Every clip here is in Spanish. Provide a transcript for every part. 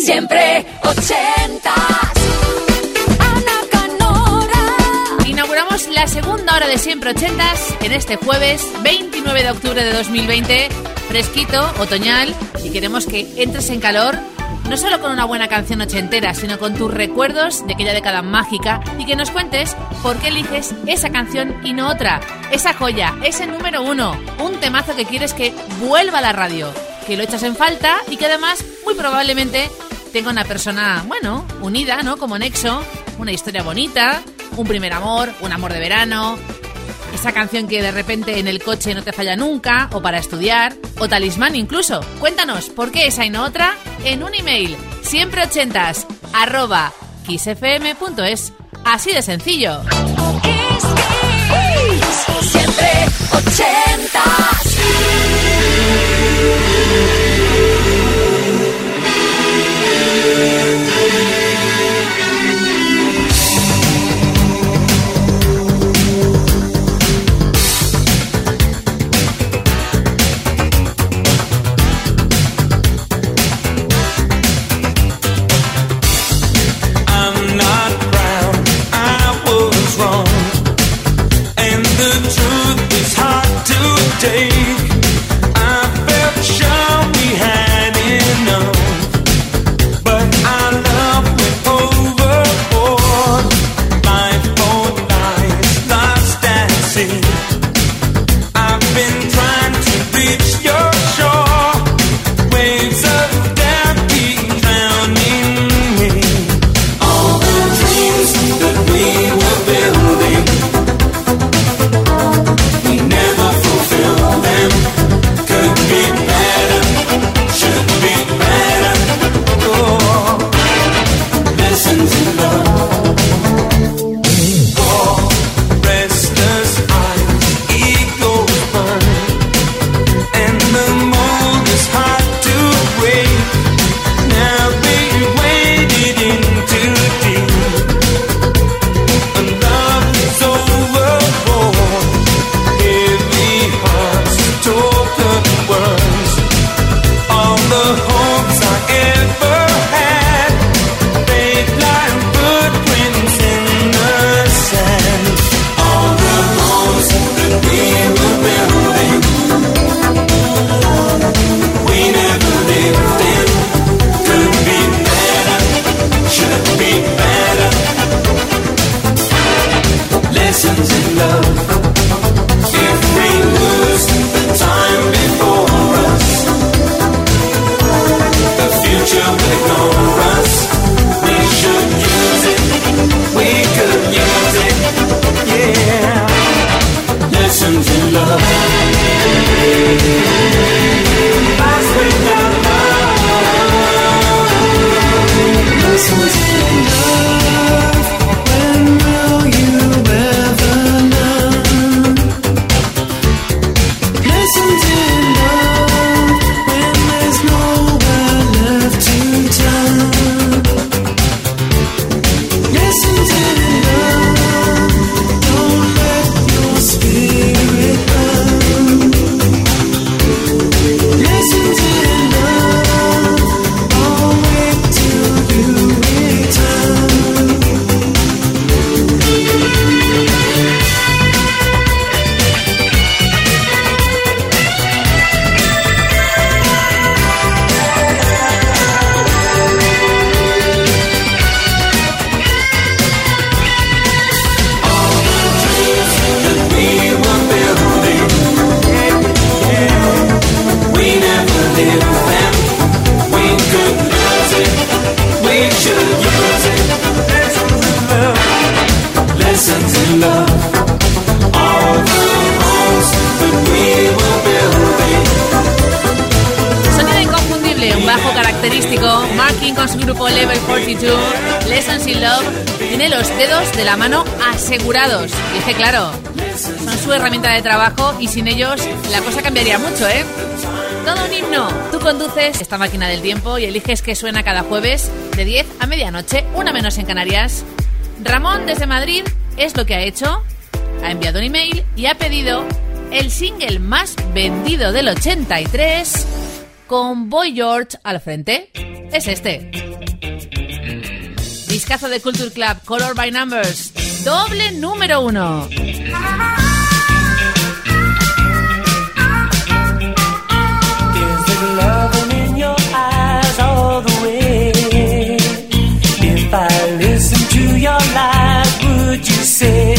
Siempre ochentas. Ana Canora. Inauguramos la segunda hora de Siempre Ochentas en este jueves 29 de octubre de 2020, fresquito, otoñal, y queremos que entres en calor no solo con una buena canción ochentera, sino con tus recuerdos de aquella década mágica y que nos cuentes por qué eliges esa canción y no otra, esa joya, ese número uno, un temazo que quieres que vuelva a la radio, que lo echas en falta y que además muy probablemente tenga una persona, bueno, unida, ¿no? Como nexo, una historia bonita, un primer amor, un amor de verano, esa canción que de repente en el coche no te falla nunca, o para estudiar, o talismán incluso. Cuéntanos, ¿por qué esa y no otra? En un email, siempre ochentas, arroba kissfm.es. Así de sencillo. Siempre ochentas. sin ellos la cosa cambiaría mucho, ¿eh? Todo un himno. Tú conduces esta máquina del tiempo y eliges que suena cada jueves de 10 a medianoche, una menos en Canarias. Ramón desde Madrid es lo que ha hecho. Ha enviado un email y ha pedido el single más vendido del 83 con Boy George al frente. Es este. Discazo de Culture Club, Color by Numbers, doble número uno. dice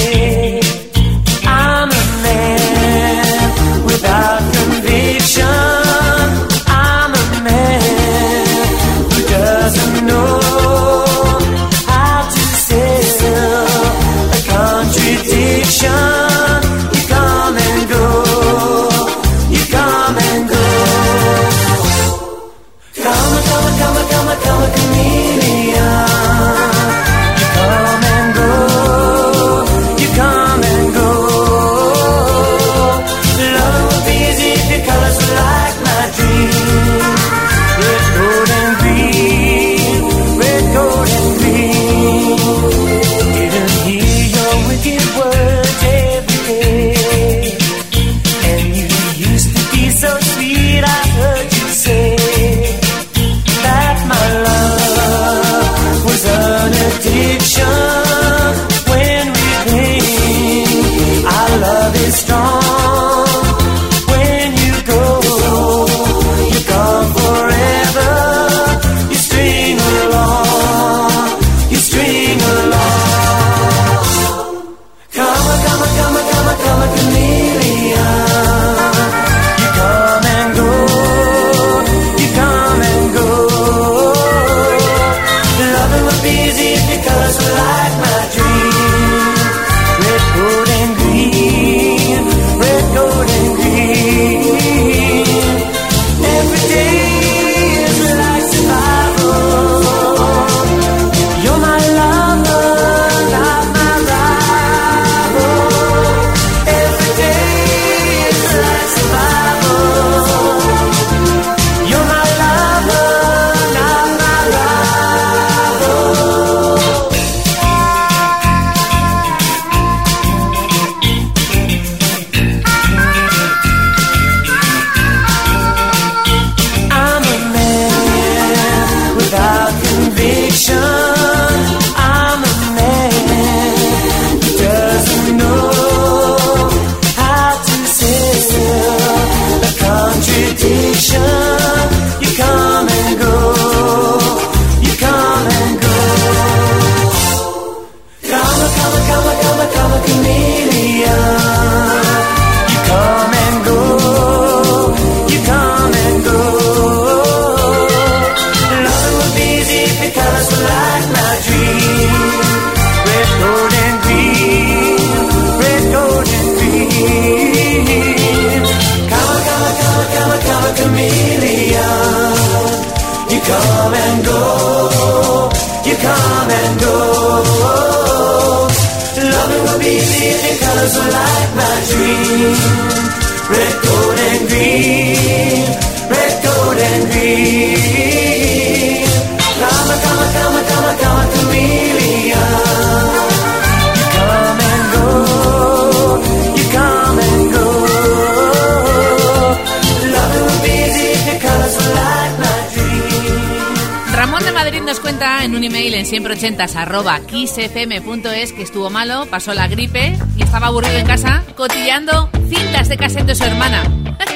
en un email en siempre ochentas arroba kissfm.es que estuvo malo, pasó la gripe y estaba aburrido en casa cotillando cintas de cassette de su hermana.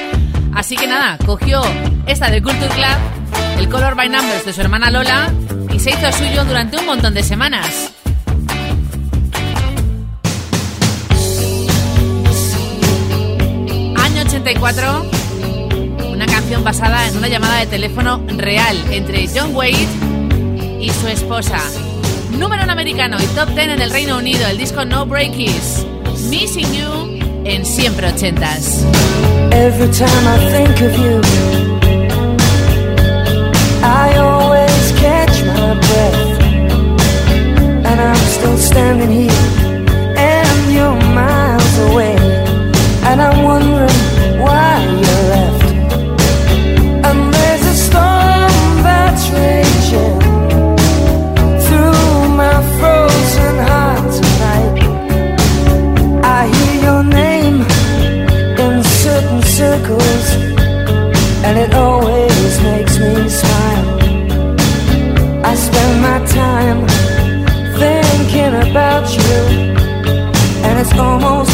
Así que nada, cogió esta de Culture Club, el Color by Numbers de su hermana Lola y se hizo suyo durante un montón de semanas. Año 84 una canción basada en una llamada de teléfono real entre John Wade y su esposa. Número en americano y top 10 en el Reino Unido, el disco No Breakies. Missing You en siempre ochentas. Every time I think of you, I always catch my breath. And I'm still standing here, and you're miles away. And I'm wondering. almost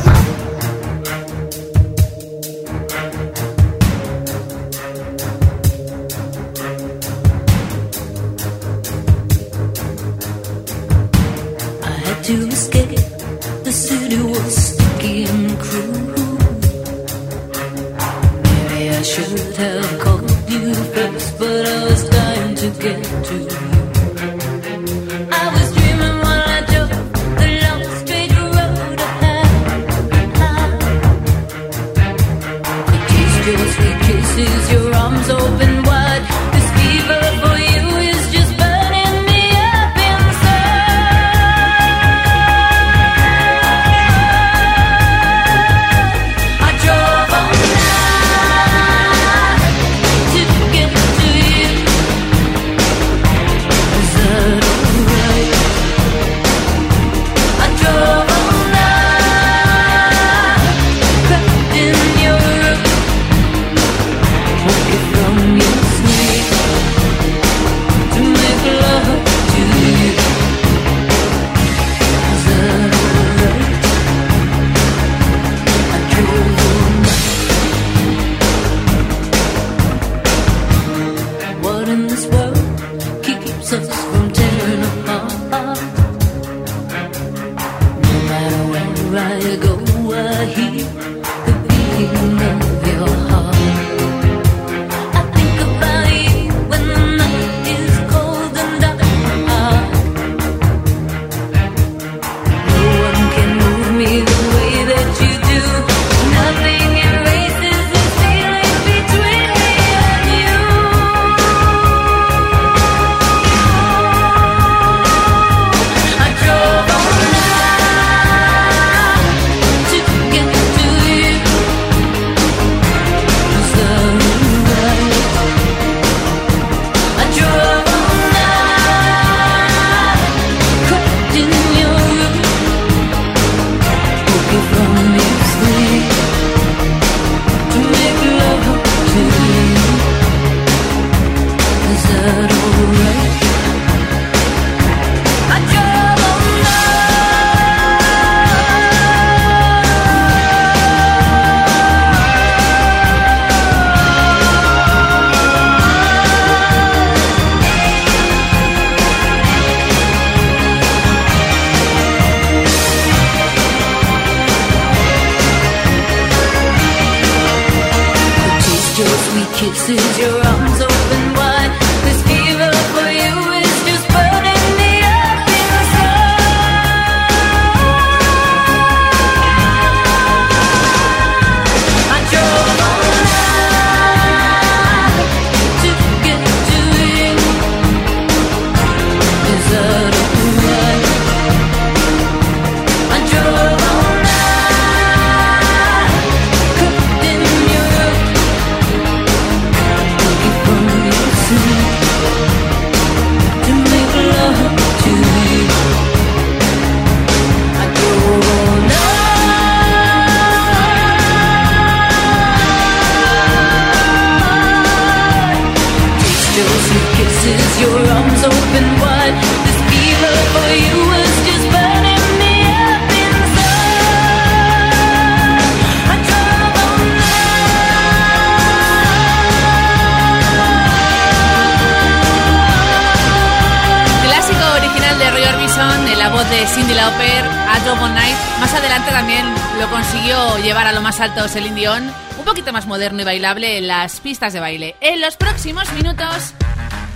Alto Celine Dion, un poquito más moderno y bailable en las pistas de baile. En los próximos minutos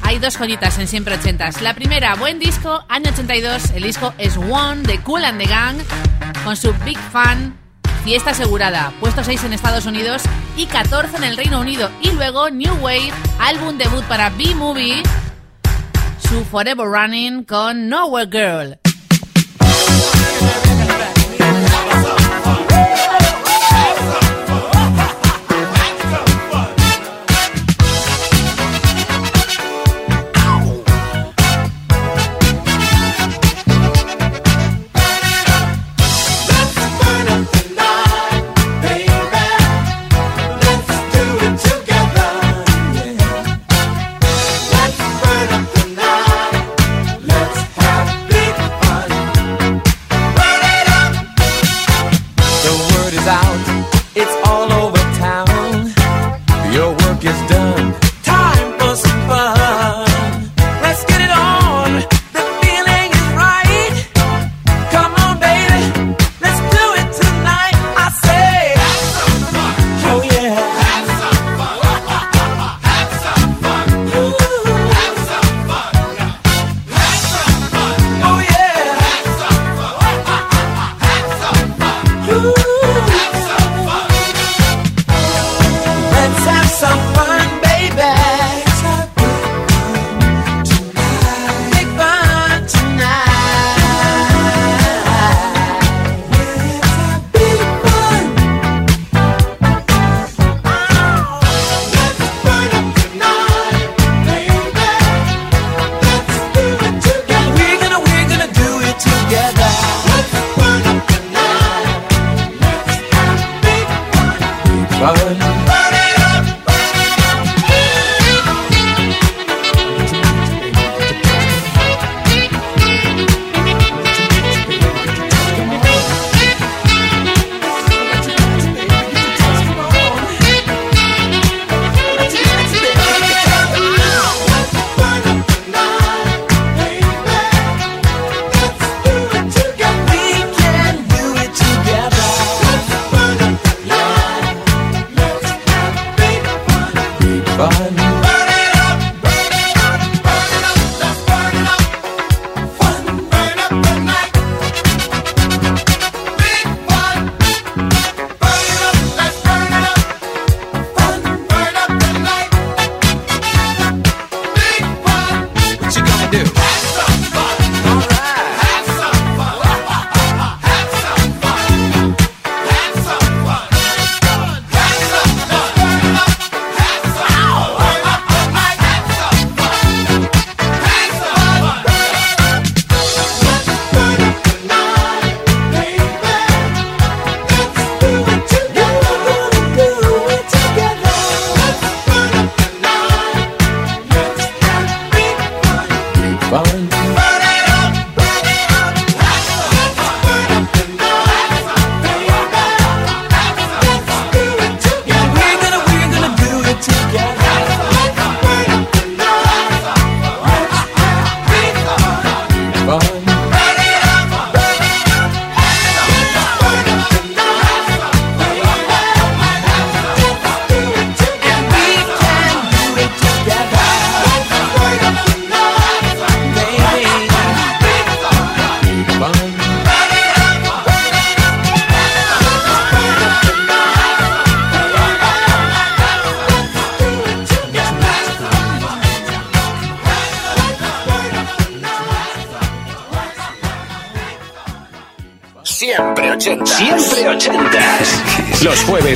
hay dos joyitas en siempre ochentas. La primera, buen disco, año 82, el disco es One de Cool and the Gang, con su Big Fan, fiesta asegurada, puesto 6 en Estados Unidos y 14 en el Reino Unido. Y luego New Wave, álbum debut para B-Movie, su Forever Running con Nowhere Girl.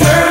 whisper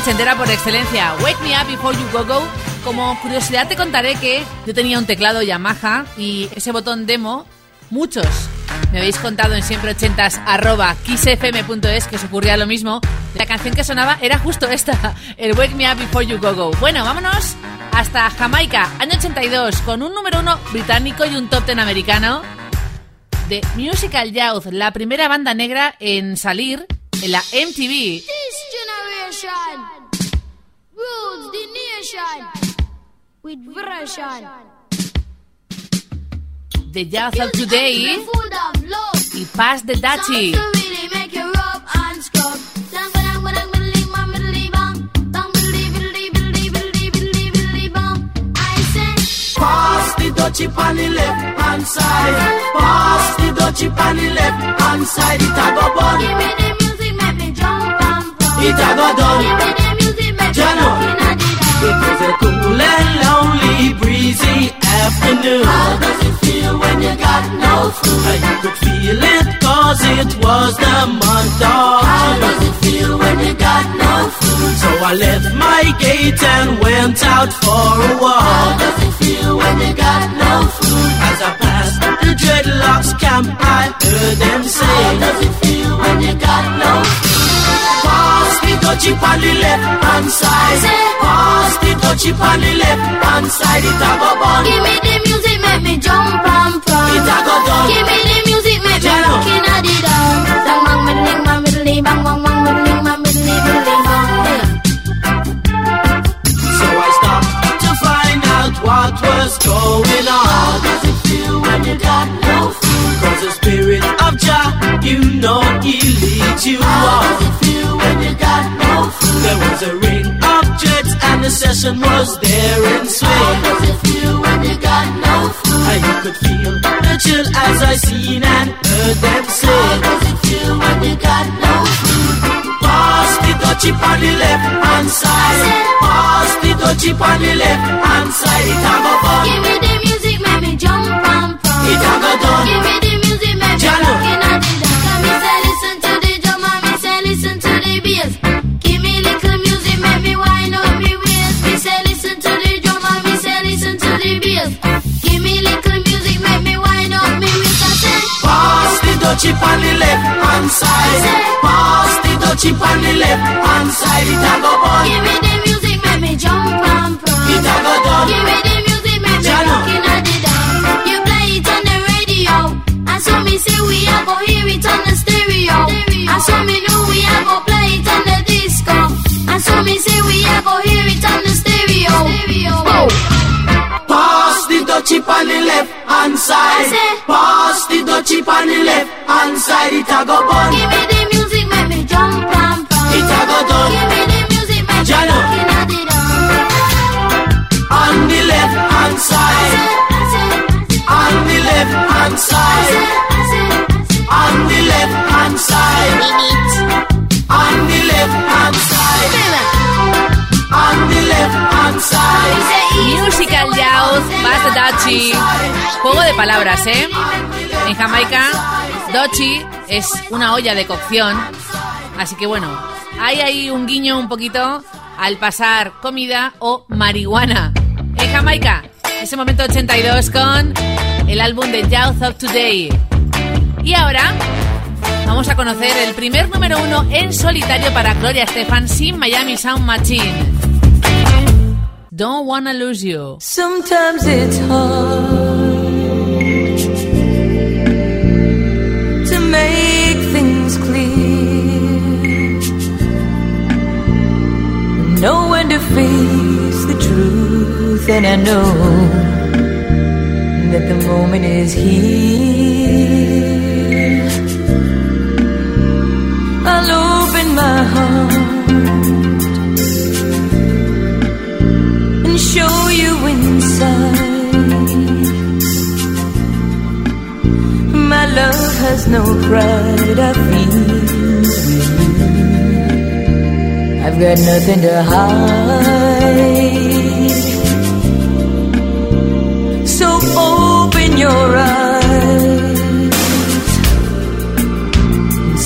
ochentera por excelencia, Wake Me Up Before You Go Go. Como curiosidad te contaré que yo tenía un teclado Yamaha y ese botón demo, muchos me habéis contado en siempre ochentas arroba kissfm.es que os ocurría lo mismo. La canción que sonaba era justo esta, el Wake Me Up Before You Go Go. Bueno, vámonos hasta Jamaica, año 82, con un número uno británico y un top ten americano de Musical Youth, la primera banda negra en salir en la MTV. rules the nation with version. The jazz of today he passed the dachi. the left hand side. Pass the dutchie on the left hand side. It a go bun. Give me the music, make me jump and. It a go done me the music, make me Jano. rock inna the It was a cool and lonely, breezy afternoon. How does it feel when you got no food? You could feel it cause it was the month of How does it feel when you got no food? So I left my gate and went out for a walk. How does it feel when you got no food? As I passed the dreadlocks camp, I heard them say, How does it feel when you got no food? Pass the dutchie on the left hand side. Pass the dutchie on the left hand side. It a go bun. Give me the music, make me jump and prance. It a go done. Give me the music, make me rock inna the dance. Bang bang middling, bang middling, bang bang bang middling, bang middling, middling, bang. So I stopped to find out what was going on. The spirit of Jah, you know he leads you on. How does it feel when you got no food? There was a ring of jets and the session was there in swing. How does it feel when you got no food? You could feel the chill as I seen and heard them say. How does it feel when you got no food? Pass the dutchie on the left hand side. Pass the dutchie on the left hand side. It a fun. Give me the music, make me jump and the left hand side. Pass the the left hand side. Give me the music, make me jump and prance. It a go. Give me the Juego de palabras, ¿eh? En Jamaica, Dutchie es una olla de cocción. Así que bueno, hay ahí un guiño un poquito al pasar comida o marihuana. En Jamaica, Ese momento 82 con el álbum de Youth of Today. Y ahora vamos a conocer el primer número uno en solitario para Gloria Estefan sin Miami Sound Machine. Don't wanna lose you. Sometimes it's hard to face the truth, and I know that the moment is here. I'll open my heart and show you inside. My love has no pride, I feel I've got nothing to hide. So open your eyes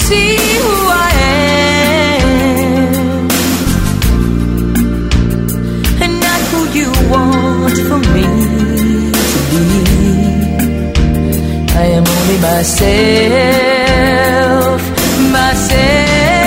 see who I am and not who you want for me to be. I am only myself, myself.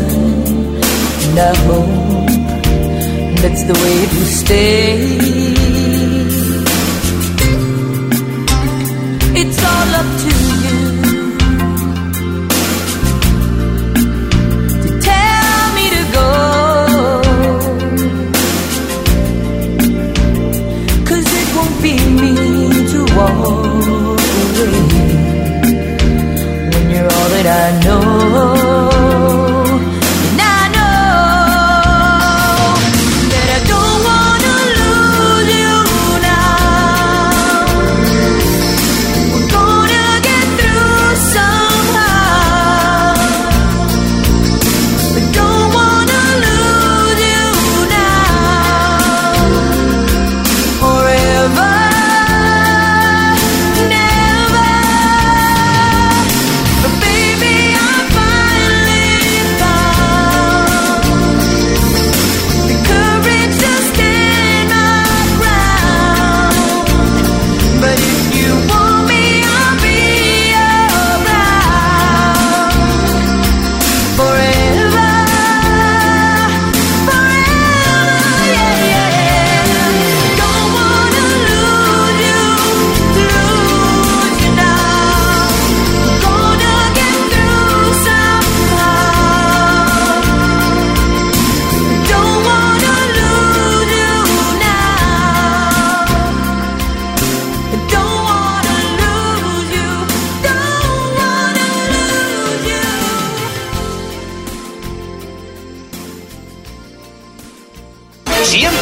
Test. And I hope that's the way it will stay. It's all up to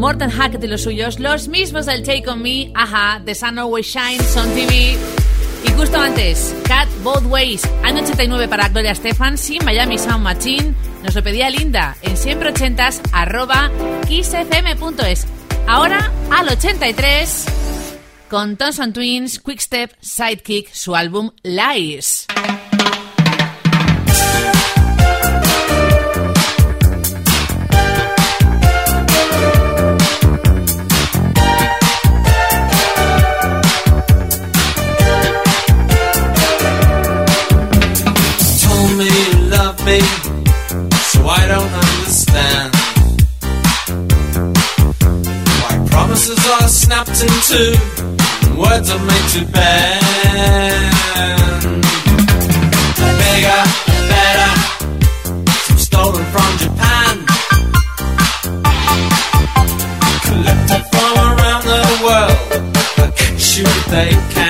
Morten Hackett y los suyos, los mismos del Take On Me, ajá, The Sun Always Shines on TV. Y justo antes, Cat Both Ways, año 89 para Gloria Stefan, Miami Sound Machine, nos lo pedía Linda en siempre ochentas arroba kissfm.es. Ahora al 83 con Thompson Twins, Quickstep, Sidekick, su álbum Lies. Snapped in two words are made to bend. Bigger, better, stolen from Japan, collected from around the world. You if they can.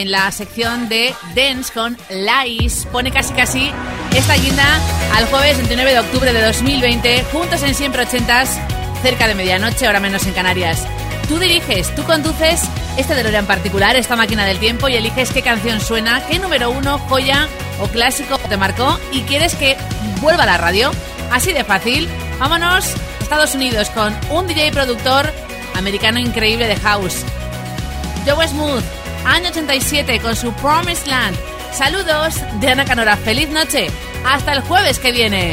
En la sección de Dance con Lies. Pone casi casi esta guinda al jueves 29 de octubre de 2020, juntos en siempre ochentas, cerca de medianoche, hora menos en Canarias. Tú diriges, tú conduces este DeLorean particular, esta máquina del tiempo, y eliges qué canción suena, qué número uno, joya o clásico te marcó y quieres que vuelva a la radio. Así de fácil. Vámonos a Estados Unidos con un DJ productor americano increíble de house. Joe Smooth, año 87 con su Promised Land. Saludos de Ana Canora. Feliz noche. Hasta el jueves que viene.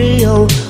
real